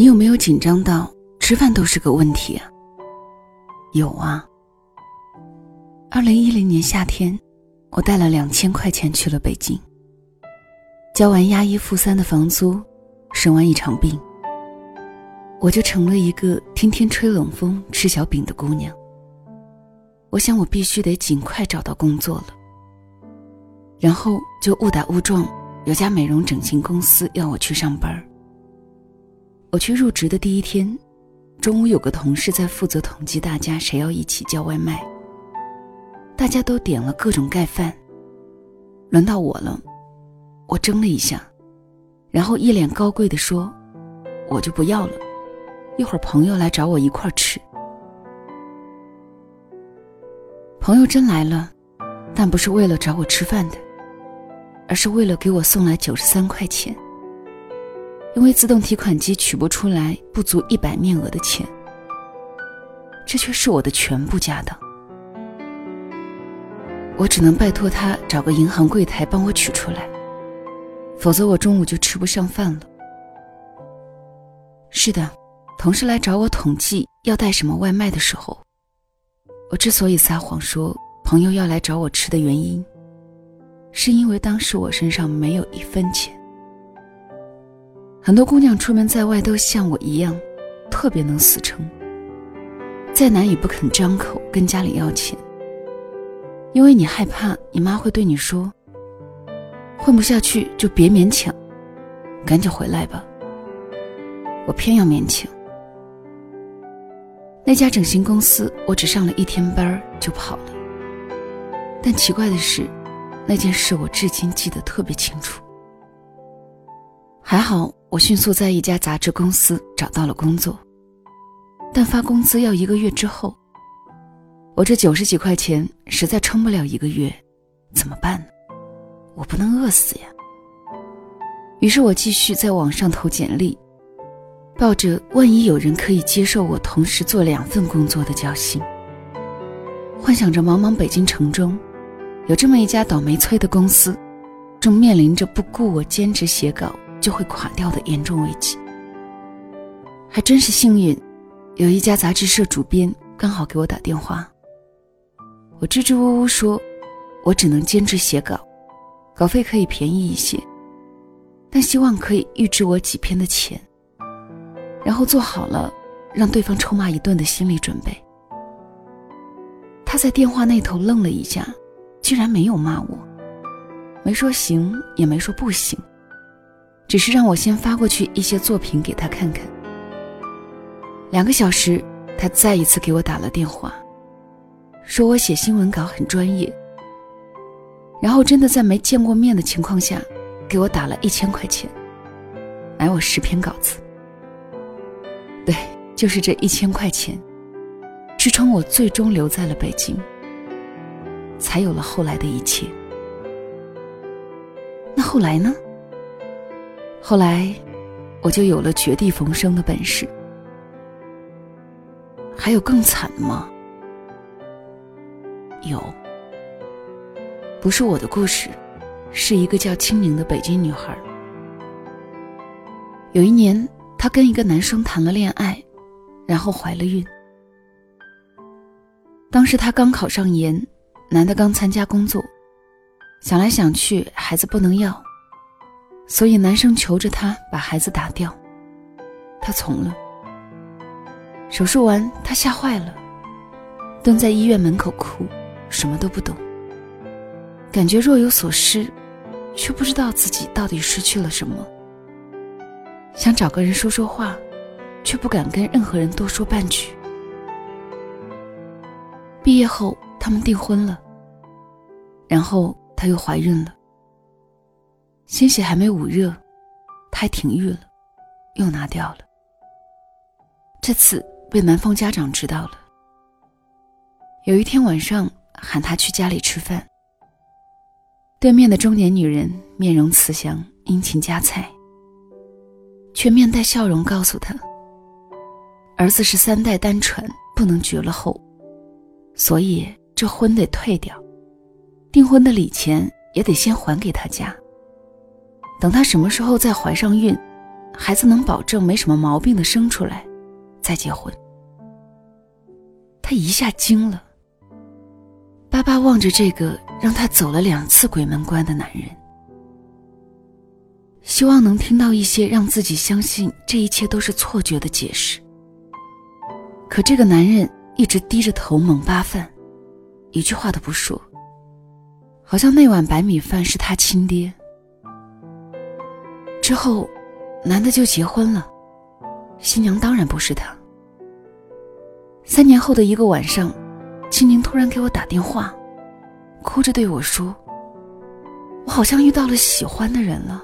你有没有紧张到吃饭都是个问题啊？有啊。二零一零年夏天，我带了两千块钱去了北京，交完押一付三的房租，生完一场病，我就成了一个天天吹冷风、吃小饼的姑娘。我想，我必须得尽快找到工作了。然后就误打误撞，有家美容整形公司要我去上班。我去入职的第一天，中午有个同事在负责统计大家谁要一起叫外卖。大家都点了各种盖饭，轮到我了，我怔了一下，然后一脸高贵的说：“我就不要了，一会儿朋友来找我一块儿吃。”朋友真来了，但不是为了找我吃饭的。而是为了给我送来九十三块钱，因为自动提款机取不出来不足一百面额的钱，这却是我的全部家当。我只能拜托他找个银行柜台帮我取出来，否则我中午就吃不上饭了。是的，同事来找我统计要带什么外卖的时候，我之所以撒谎说朋友要来找我吃的原因。是因为当时我身上没有一分钱。很多姑娘出门在外都像我一样，特别能死撑，再难也不肯张口跟家里要钱，因为你害怕你妈会对你说：“混不下去就别勉强，赶紧回来吧。”我偏要勉强。那家整形公司，我只上了一天班就跑了。但奇怪的是。那件事我至今记得特别清楚。还好，我迅速在一家杂志公司找到了工作，但发工资要一个月之后。我这九十几块钱实在撑不了一个月，怎么办呢？我不能饿死呀。于是我继续在网上投简历，抱着万一有人可以接受我同时做两份工作的侥幸，幻想着茫茫北京城中。有这么一家倒霉催的公司，正面临着不顾我兼职写稿就会垮掉的严重危机。还真是幸运，有一家杂志社主编刚好给我打电话。我支支吾吾说，我只能兼职写稿，稿费可以便宜一些，但希望可以预支我几篇的钱，然后做好了让对方臭骂一顿的心理准备。他在电话那头愣了一下。居然没有骂我，没说行，也没说不行，只是让我先发过去一些作品给他看看。两个小时，他再一次给我打了电话，说我写新闻稿很专业，然后真的在没见过面的情况下，给我打了一千块钱，买我十篇稿子。对，就是这一千块钱，支撑我最终留在了北京。才有了后来的一切。那后来呢？后来，我就有了绝地逢生的本事。还有更惨的吗？有，不是我的故事，是一个叫青柠的北京女孩。有一年，她跟一个男生谈了恋爱，然后怀了孕。当时她刚考上研。男的刚参加工作，想来想去，孩子不能要，所以男生求着她把孩子打掉，她从了。手术完，她吓坏了，蹲在医院门口哭，什么都不懂，感觉若有所失，却不知道自己到底失去了什么。想找个人说说话，却不敢跟任何人多说半句。毕业后。他们订婚了，然后她又怀孕了。鲜血还没捂热，胎停育了，又拿掉了。这次被男方家长知道了。有一天晚上喊他去家里吃饭，对面的中年女人面容慈祥，殷勤夹菜，却面带笑容告诉他：儿子是三代单传，不能绝了后，所以。这婚得退掉，订婚的礼钱也得先还给他家。等他什么时候再怀上孕，孩子能保证没什么毛病的生出来，再结婚。他一下惊了，巴巴望着这个让他走了两次鬼门关的男人，希望能听到一些让自己相信这一切都是错觉的解释。可这个男人一直低着头猛扒饭，一句话都不说，好像那碗白米饭是他亲爹。之后，男的就结婚了，新娘当然不是他。三年后的一个晚上，青宁突然给我打电话，哭着对我说：“我好像遇到了喜欢的人了，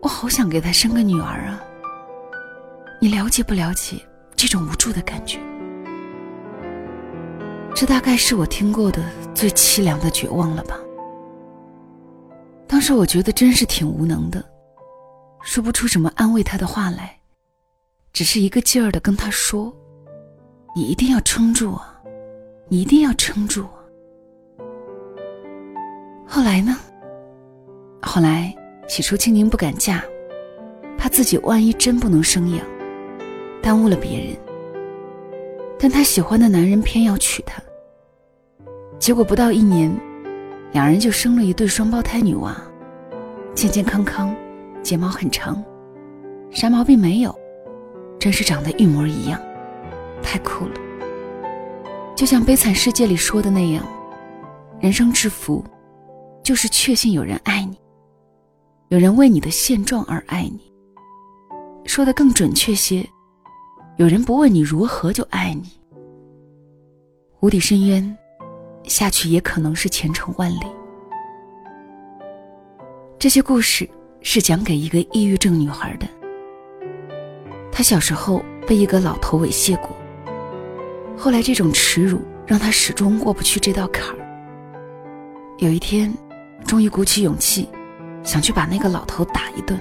我好想给他生个女儿啊。你了解不了解这种无助的感觉？这大概是我听过的最凄凉的绝望了吧。当时我觉得真是挺无能的。”说不出什么安慰他的话来，只是一个劲儿的跟他说：“你一定要撑住啊，你一定要撑住啊。”后来呢？后来，起初青柠不敢嫁，怕自己万一真不能生养，耽误了别人。但她喜欢的男人偏要娶她，结果不到一年，两人就生了一对双胞胎女娃，健健康康。睫毛很长，啥毛病没有，真是长得一模一样，太酷了。就像《悲惨世界》里说的那样，人生之福，就是确信有人爱你，有人为你的现状而爱你。说的更准确些，有人不问你如何就爱你。无底深渊，下去也可能是前程万里。这些故事。是讲给一个抑郁症女孩的。她小时候被一个老头猥亵过，后来这种耻辱让她始终过不去这道坎儿。有一天，终于鼓起勇气，想去把那个老头打一顿。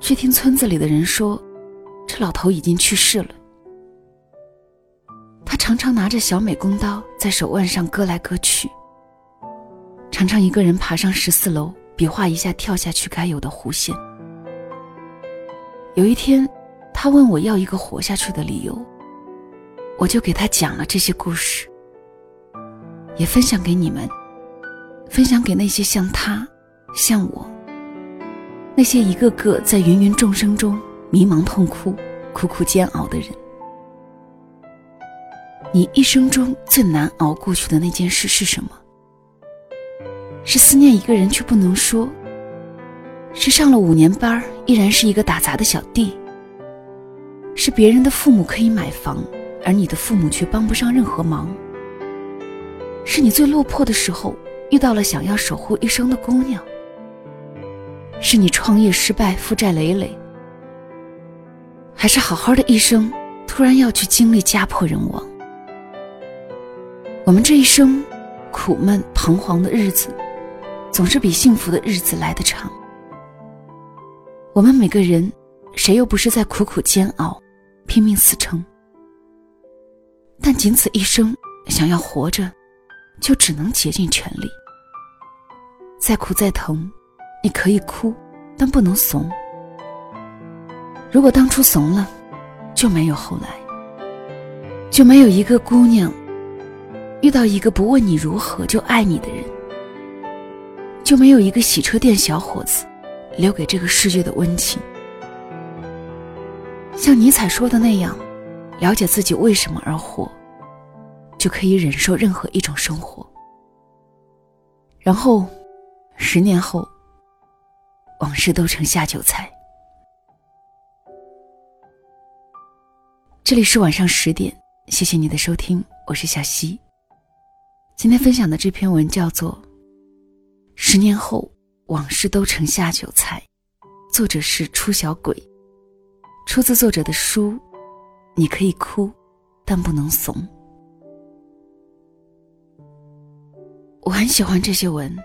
却听村子里的人说，这老头已经去世了。他常常拿着小美工刀在手腕上割来割去，常常一个人爬上十四楼。比划一下跳下去该有的弧线。有一天，他问我要一个活下去的理由，我就给他讲了这些故事，也分享给你们，分享给那些像他、像我，那些一个个在芸芸众生中迷茫、痛苦、苦苦煎熬的人。你一生中最难熬过去的那件事是什么？是思念一个人却不能说，是上了五年班依然是一个打杂的小弟，是别人的父母可以买房，而你的父母却帮不上任何忙，是你最落魄的时候遇到了想要守护一生的姑娘，是你创业失败负债累累，还是好好的一生突然要去经历家破人亡？我们这一生苦闷彷徨的日子。总是比幸福的日子来得长。我们每个人，谁又不是在苦苦煎熬、拼命死撑？但仅此一生，想要活着，就只能竭尽全力。再苦再疼，你可以哭，但不能怂。如果当初怂了，就没有后来，就没有一个姑娘遇到一个不问你如何就爱你的人。就没有一个洗车店小伙子留给这个世界的温情。像尼采说的那样，了解自己为什么而活，就可以忍受任何一种生活。然后，十年后，往事都成下酒菜。这里是晚上十点，谢谢你的收听，我是小溪。今天分享的这篇文叫做。十年后，往事都成下酒菜。作者是出小鬼，出自作者的书。你可以哭，但不能怂。我很喜欢这些文，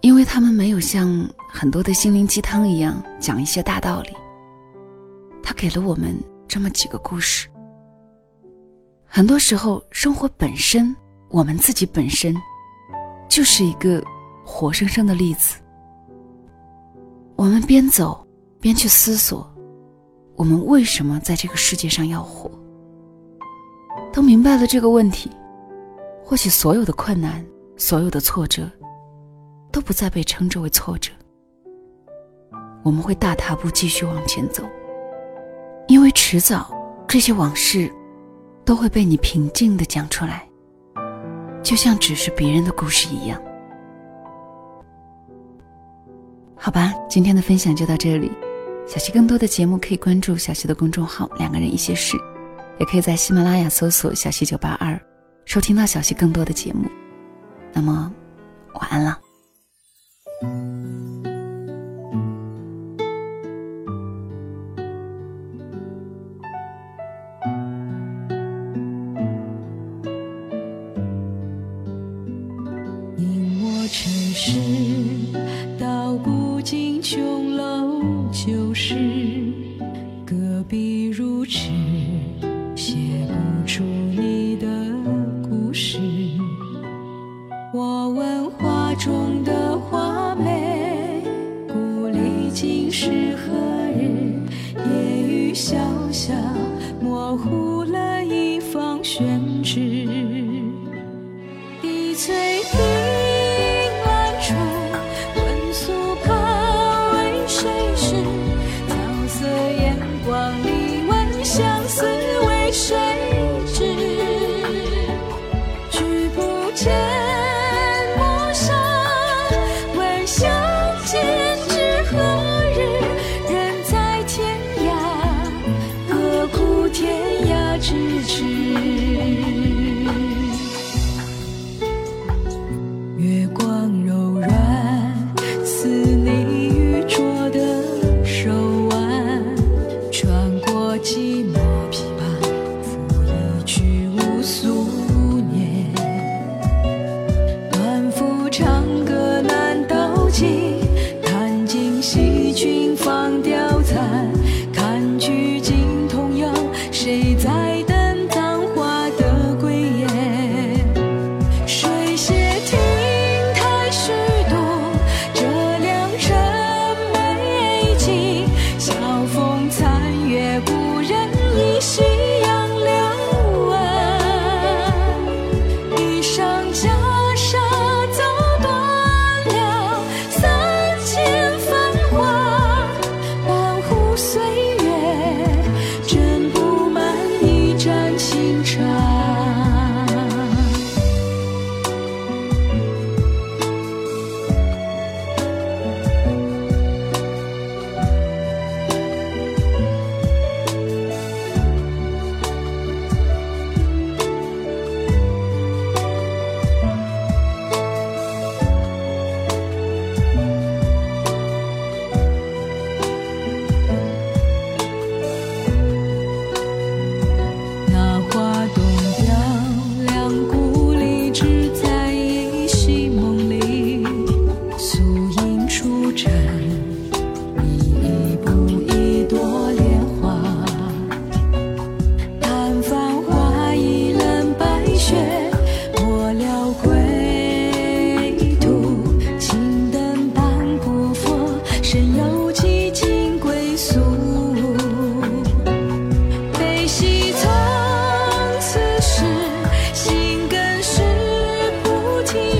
因为他们没有像很多的心灵鸡汤一样讲一些大道理。他给了我们这么几个故事。很多时候，生活本身，我们自己本身。就是一个活生生的例子。我们边走边去思索，我们为什么在这个世界上要活。当明白了这个问题，或许所有的困难、所有的挫折，都不再被称之为挫折。我们会大踏步继续往前走，因为迟早这些往事都会被你平静的讲出来，就像只是别人的故事一样。好吧，今天的分享就到这里。小溪更多的节目可以关注小溪的公众号“两个人一些事”，也可以在喜马拉雅搜索“小溪九八二”，收听到小溪更多的节目。那么，晚安了。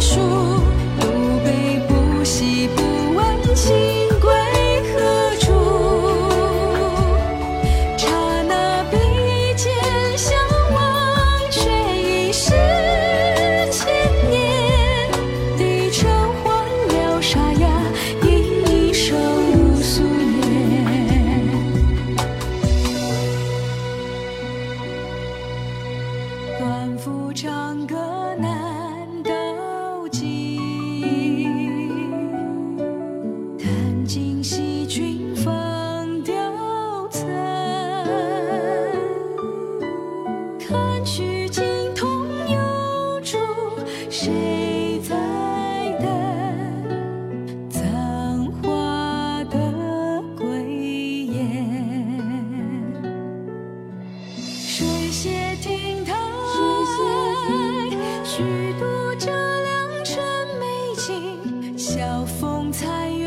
束虚度这良辰美景，晓风残。